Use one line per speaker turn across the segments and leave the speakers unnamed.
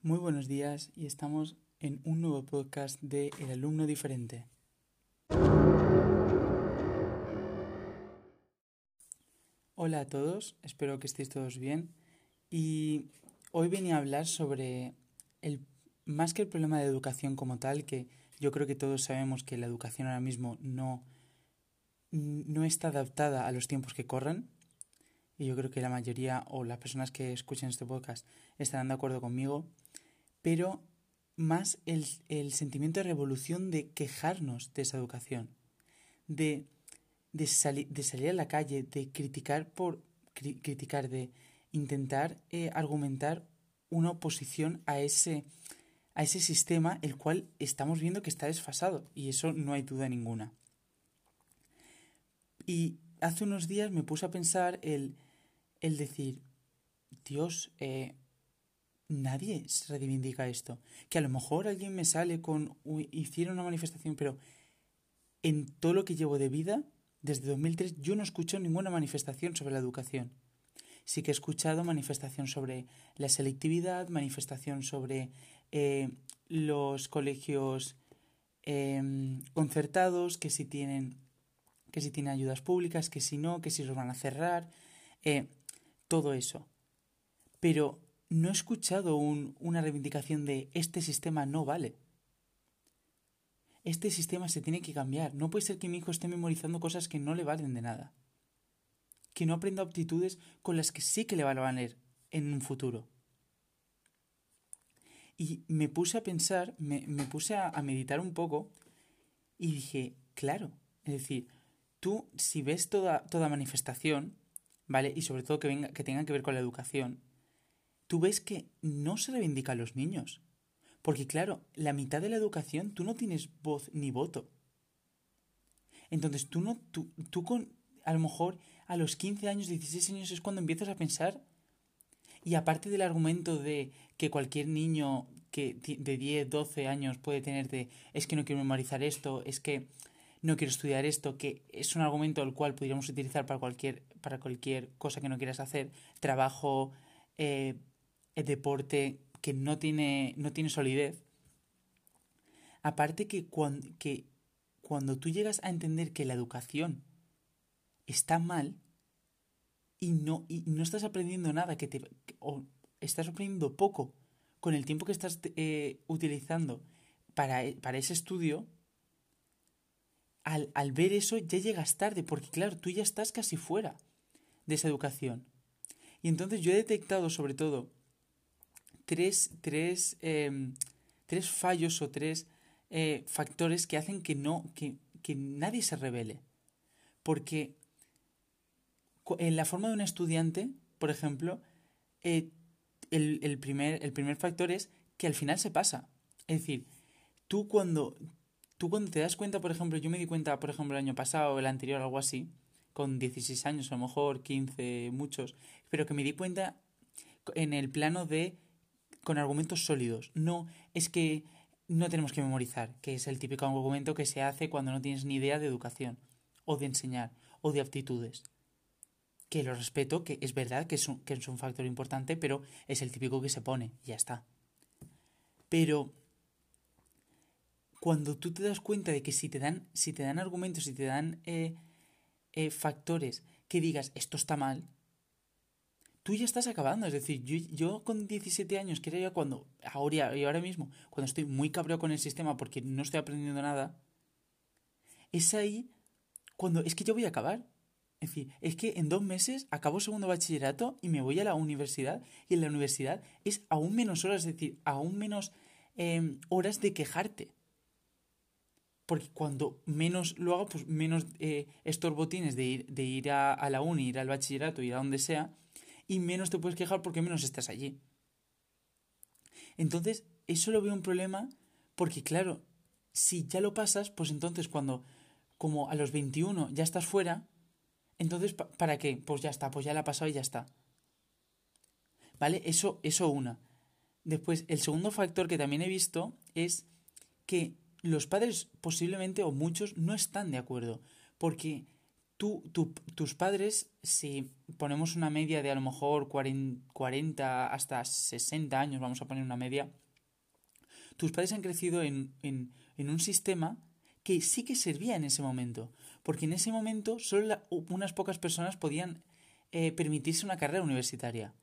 Muy buenos días y estamos en un nuevo podcast de El alumno diferente. Hola a todos, espero que estéis todos bien y hoy venía a hablar sobre el más que el problema de educación como tal, que yo creo que todos sabemos que la educación ahora mismo no no está adaptada a los tiempos que corren y yo creo que la mayoría o las personas que escuchen este podcast estarán de acuerdo conmigo, pero más el, sentimiento de revolución de quejarnos de esa educación, de, de, de salir a la calle, de criticar por criticar, de intentar eh, argumentar una oposición a ese, a ese sistema el cual estamos viendo que está desfasado y eso no hay duda ninguna. Y hace unos días me puse a pensar el, el decir, Dios, eh, nadie se reivindica esto. Que a lo mejor alguien me sale con, hicieron una manifestación, pero en todo lo que llevo de vida, desde 2003, yo no escucho ninguna manifestación sobre la educación. Sí que he escuchado manifestación sobre la selectividad, manifestación sobre eh, los colegios em, concertados, que si tienen que si tienen ayudas públicas, que si no, que si los van a cerrar. Eh, todo eso. Pero no he escuchado una reivindicación de este sistema no vale. Este sistema se tiene que cambiar. No puede ser que mi hijo esté memorizando cosas que no le valen de nada. Que no aprenda aptitudes con las que sí que le van a valer en un futuro. Y me puse a pensar, me, puse a, a meditar un poco y dije, claro, es decir, tú si ves toda, toda manifestación, ¿vale? Y sobre todo que, venga, que tenga que ver con la educación, tú ves que no se reivindica a los niños. Porque claro, la mitad de la educación tú no tienes voz ni voto. Entonces tú no, tú, tú con, a lo mejor a los 15 años, 16 años es cuando empiezas a pensar. Y aparte del argumento de que cualquier niño que de 10, 12 años puede tener de es que no quiero memorizar esto, es que no quiero estudiar esto, que es un argumento el cual podríamos utilizar para cualquier, para cualquier cosa que no quieras hacer, trabajo, eh, deporte que no tiene, no tiene solidez. Aparte que cuando, que cuando tú llegas a entender que la educación está mal y no, y no estás aprendiendo nada, que te, o estás aprendiendo poco con el tiempo que estás eh, utilizando para, para ese estudio, al, ver eso ya llegas tarde, porque claro, tú ya estás casi fuera de esa educación. Y entonces yo he detectado sobre todo tres, tres, em, tres fallos o tres eh, factores que hacen que, no, que, que nadie se revele. Porque en la forma de un estudiante, por ejemplo, eh, el, el, primer, el primer factor es que al final se pasa. Es decir, tú cuando, tú cuando te das cuenta, por ejemplo, yo me di cuenta, por ejemplo, el año pasado el anterior, algo así, con 16 años, a lo mejor 15, muchos, pero que me di cuenta en el plano de con argumentos sólidos. No es que no tenemos que memorizar, que es el típico argumento que se hace cuando no tienes ni idea de educación, o de enseñar, o de aptitudes. Que lo respeto, que es verdad que es un, que es un factor importante, pero es el típico que se pone, y ya está. Pero cuando tú te das cuenta de que si te dan, si te dan argumentos, si te dan eh, eh, factores que digas esto está mal, tú ya estás acabando. Es decir, yo, con 17 años, que era ya cuando, ahora y ahora mismo, cuando estoy muy cabreado con el sistema porque no estoy aprendiendo nada, es ahí cuando es que yo voy a acabar. Es decir, es que en dos meses acabo segundo bachillerato y me voy a la universidad y en la universidad es aún menos horas, es decir, aún menos em, horas de quejarte porque cuando menos lo hago, pues menos eh, estorbo tienes de ir, de ir a, a, la uni, ir al bachillerato, ir a donde sea, y menos te puedes quejar porque menos estás allí. Entonces, eso lo veo un problema porque, claro, si ya lo pasas, pues entonces cuando, como a los 21 ya estás fuera, entonces, ¿para qué? Pues ya está, pues ya la ha pasado y ya está. ¿Vale? Eso, eso una. Después, el segundo factor que también he visto es que los padres posiblemente o muchos no están de acuerdo, porque tú, tus padres, si ponemos una media de a lo mejor 40 hasta 60 años, vamos a poner una media, tus padres han crecido en, en, en un sistema que sí que servía en ese momento, porque en ese momento solo unas pocas personas podían eh, permitirse una carrera universitaria.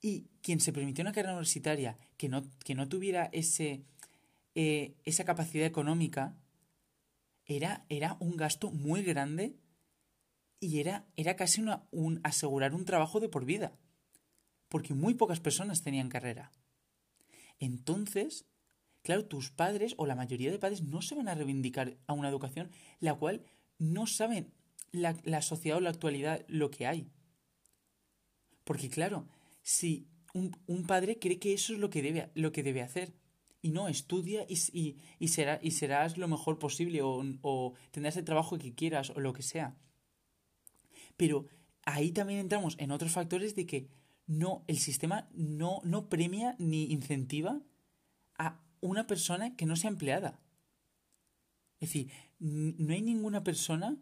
Y quien se permitió una carrera universitaria que no, que no tuviera ese, eh, esa capacidad económica, era, era un gasto muy grande y era, era casi un asegurar un trabajo de por vida, porque muy pocas personas tenían carrera. Entonces, claro, tus padres o la mayoría de padres no se van a reivindicar a una educación la cual no saben la, la sociedad o la actualidad lo que hay. Porque claro, si un, un, padre cree que eso es lo que debe, lo que debe hacer, y no, estudia y, y, será, y serás lo mejor posible o, o tendrás el trabajo que quieras o lo que sea. Pero ahí también entramos en otros factores de que no, el sistema no, no premia ni incentiva a una persona que no sea empleada. Es decir, no hay ninguna persona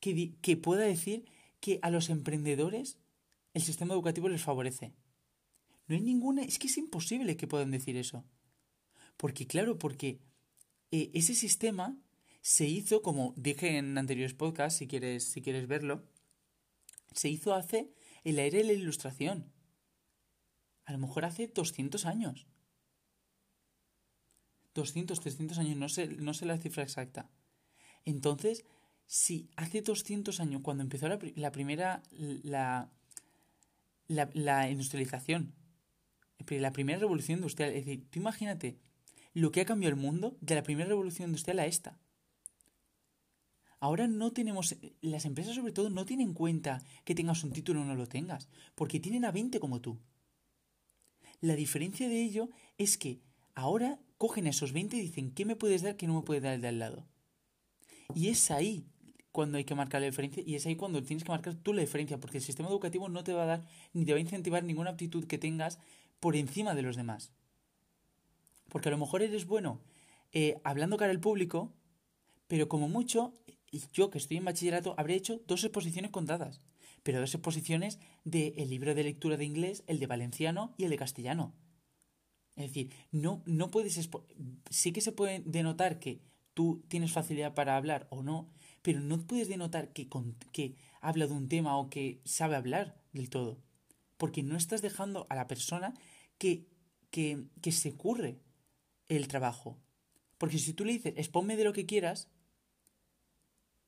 que, que pueda decir que a los emprendedores el sistema educativo les favorece. No hay ninguna, es que es imposible que puedan decir eso. Porque claro, porque eh, ese sistema se hizo, como dije en anteriores podcasts, si quieres, si quieres verlo, se hizo hace el aire de la ilustración. A lo mejor hace 200 años. 200, 300 años, no sé, no sé la cifra exacta. Entonces, si hace 200 años, cuando empezó la, primera, la, la, industrialización, la primera revolución industrial. Es decir, tú imagínate lo que ha cambiado el mundo de la primera revolución industrial a esta. Ahora no tenemos, las empresas sobre todo no tienen en cuenta que tengas un título o no lo tengas, porque tienen a 20 como tú. La diferencia de ello es que ahora cogen esos 20 y dicen, ¿qué me puedes dar que no me puede dar el de al lado? Y es ahí cuando hay que marcar la diferencia y es ahí cuando tienes que marcar tú la diferencia, porque el sistema educativo no te va a dar ni te va a incentivar ninguna aptitud que tengas por encima de los demás. Porque a lo mejor eres bueno eh, hablando cara al público, pero como mucho, yo que estoy en bachillerato, habré hecho dos exposiciones contadas, pero dos exposiciones del libro de lectura de inglés, el de valenciano y el de castellano. Es decir, no, no puedes... Sí que se puede denotar que tú tienes facilidad para hablar o no, pero no puedes denotar que, que habla de un tema o que sabe hablar del todo. Porque no estás dejando a la persona que, que, que se curre el trabajo. Porque si tú le dices, exponme de lo que quieras,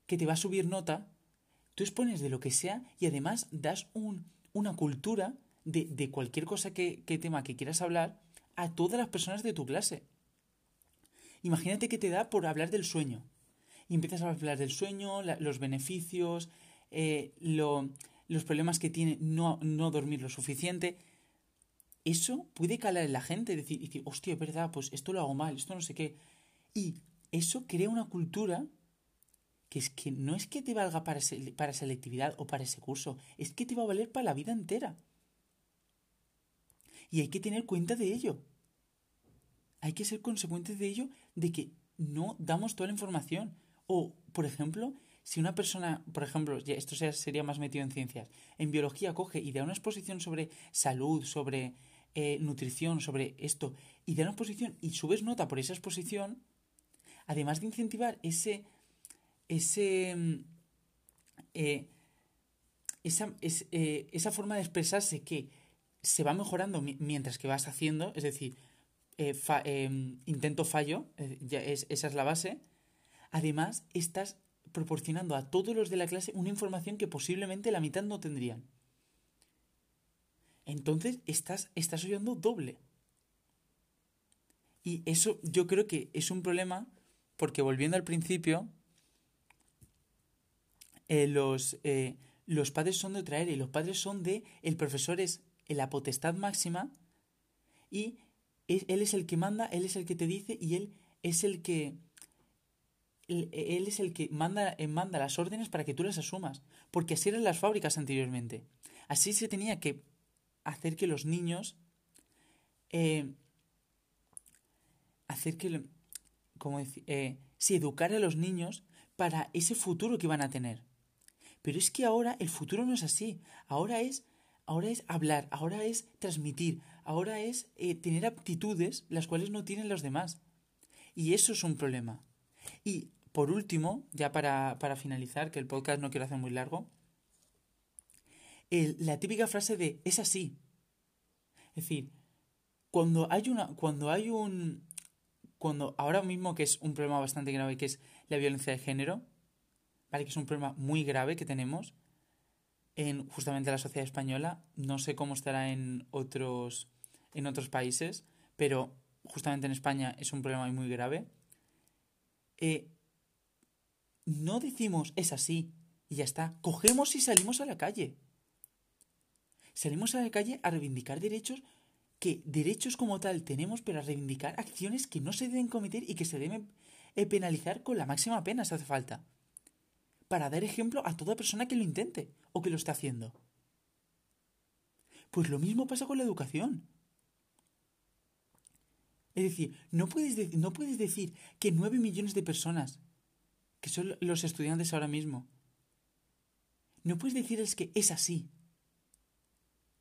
que te va a subir nota, tú expones de lo que sea y además das un, una cultura de, de cualquier cosa que, que, tema que quieras hablar a todas las personas de tu clase. Imagínate que te da por hablar del sueño. Y empiezas a hablar del sueño, los beneficios, eh, lo, los problemas que tiene no, no dormir lo suficiente eso puede calar en la gente, decir, decir, hostia, es verdad, pues esto lo hago mal, esto no sé qué. Y eso crea una cultura que es que no es que te valga para, para selectividad o para ese curso, es que te va a valer para la vida entera. Y hay que tener cuenta de ello. Hay que ser consecuentes de ello, de que no damos toda la información. O, por ejemplo, si una persona, por ejemplo, esto sería más metido en ciencias, en biología coge y da una exposición sobre salud, sobre eh, nutrición, sobre esto, y da una exposición y subes nota por esa exposición, además de incentivar ese, ese, mm, eh, esa, eh, esa forma de expresarse que se va mejorando mientras que vas haciendo, es decir, intento fallo, ya es, esa es la base, además estás proporcionando a todos los de la clase una información que posiblemente la mitad no tendrían entonces estás, estás oyendo doble. Y eso yo creo que es un problema porque volviendo al principio, eh, los, eh, los padres son de otra y los padres son de, el profesor es la potestad máxima y él es el que manda, él es el que te dice y él es el que él, es el que manda, eh, manda las órdenes para que tú las asumas, porque así eran las fábricas anteriormente. Así se tenía que hacer que los niños, eh, hacer que, como decir, eh, educar a los niños para ese futuro que van a tener. Pero es que ahora el futuro no es así. Ahora es, ahora es hablar, ahora es transmitir, ahora es tener aptitudes las cuales no tienen los demás. Y eso es un problema. Y por último, ya para, para finalizar, que el podcast no quiero hacer muy largo, la típica frase de es así. Es decir, cuando hay una. Cuando hay un. Cuando ahora mismo que es un problema bastante grave, que es la violencia de género, ¿vale? Que es un problema muy grave que tenemos en justamente la sociedad española. No sé cómo estará en otros. en otros países, pero justamente en España es un problema muy grave. Eh, no decimos es así y ya está. Cogemos y salimos a la calle. Salimos a la calle a reivindicar derechos que derechos como tal tenemos, pero a reivindicar acciones que no se deben cometer y que se deben eh, penalizar con la máxima pena si hace falta. Para dar ejemplo a toda persona que lo intente o que lo esté haciendo. Pues lo mismo pasa con la educación. Es decir, no puedes, no puedes decir que nueve millones de personas, que son los estudiantes ahora mismo, no puedes decirles que es así.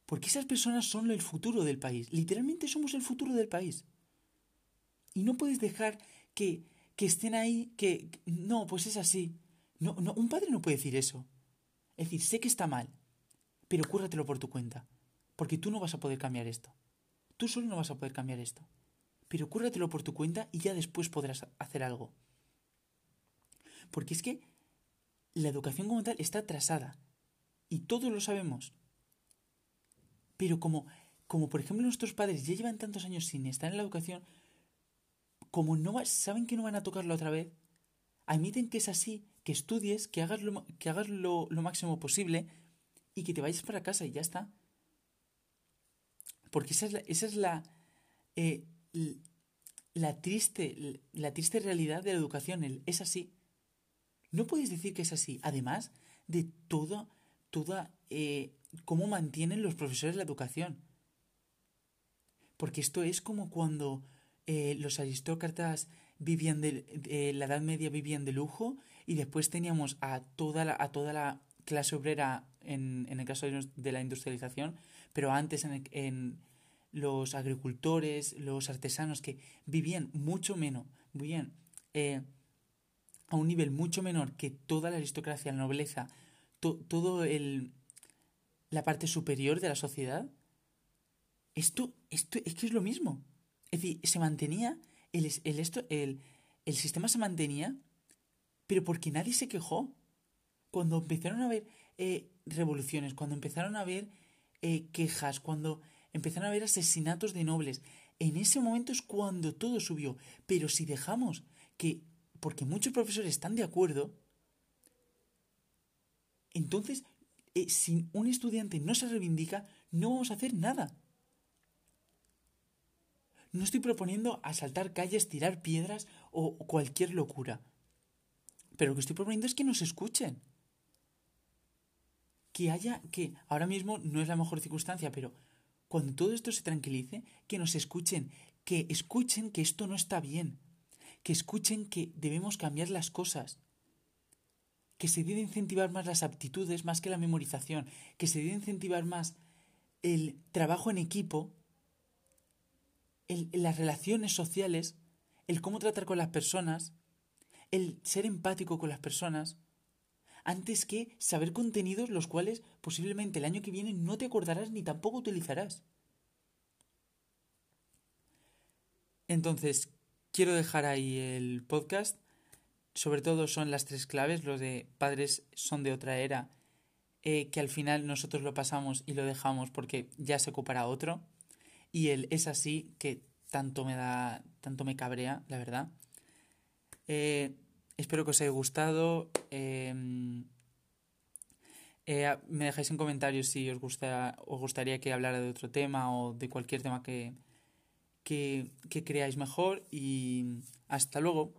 Porque esas personas son el futuro del país. Literalmente somos el futuro del país. Y no puedes dejar que, que estén ahí, que... No, pues es así. No, no, un padre no puede decir eso. Es decir, sé que está mal, pero cúrratelo por tu cuenta. Porque tú no vas a poder cambiar esto. Tú solo no vas a poder cambiar esto. Pero cúrratelo por tu cuenta y ya después podrás hacer algo. Porque es que la educación como tal está atrasada. Y todos lo sabemos. Pero como, como por ejemplo nuestros padres ya llevan tantos años sin estar en la educación, como no saben que no van a tocarlo otra vez, admiten que es así, que estudies, que hagas lo, que hagas lo, máximo posible y que te vayas para casa y ya está. Porque esa es la, esa es la, eh, la, triste, la triste realidad de la educación, es así. No puedes decir que es así, además de toda, toda eh, cómo mantienen los profesores la educación. Porque esto es como cuando eh, los aristócratas vivían de, la Edad Media vivían de lujo y después teníamos a toda la, a toda la clase obrera en, en el caso de, la industrialización, pero antes en, los agricultores, los artesanos que vivían mucho menos, vivían eh, a un nivel mucho menor que toda la aristocracia, la nobleza, todo el, la parte superior de la sociedad, esto, esto es que es lo mismo. Es decir, se mantenía, el, el, esto, el, el sistema se mantenía, pero porque nadie se quejó. Cuando empezaron a haber eh, revoluciones, cuando empezaron a haber eh, quejas, cuando empezaron a haber asesinatos de nobles, en ese momento es cuando todo subió. Pero si dejamos que, porque muchos profesores están de acuerdo, entonces eh, si un estudiante no se reivindica, no vamos a hacer nada. No estoy proponiendo asaltar calles, tirar piedras o cualquier locura. Pero lo que estoy proponiendo es que nos escuchen. Que haya, que ahora mismo no es la mejor circunstancia, pero cuando todo esto se tranquilice, que nos escuchen, que escuchen que esto no está bien, que escuchen que debemos cambiar las cosas, que se debe incentivar más las aptitudes más que la memorización, que se debe incentivar más el trabajo en equipo, el, las relaciones sociales, el cómo tratar con las personas, el ser empático con las personas, antes que saber contenidos los cuales posiblemente el año que viene no te acordarás ni tampoco utilizarás. Entonces, quiero dejar ahí el podcast sobre todo son las tres claves, los de padres son de otra era, eh, que al final nosotros lo pasamos y lo dejamos porque ya se ocupará otro, y el es así que tanto me da, tanto me cabrea, la verdad. Eh, espero que os haya gustado. Em, eh, me dejáis en comentarios si os, gusta, os gustaría que hablara de otro tema o de cualquier tema que, que, que creáis mejor y hasta luego.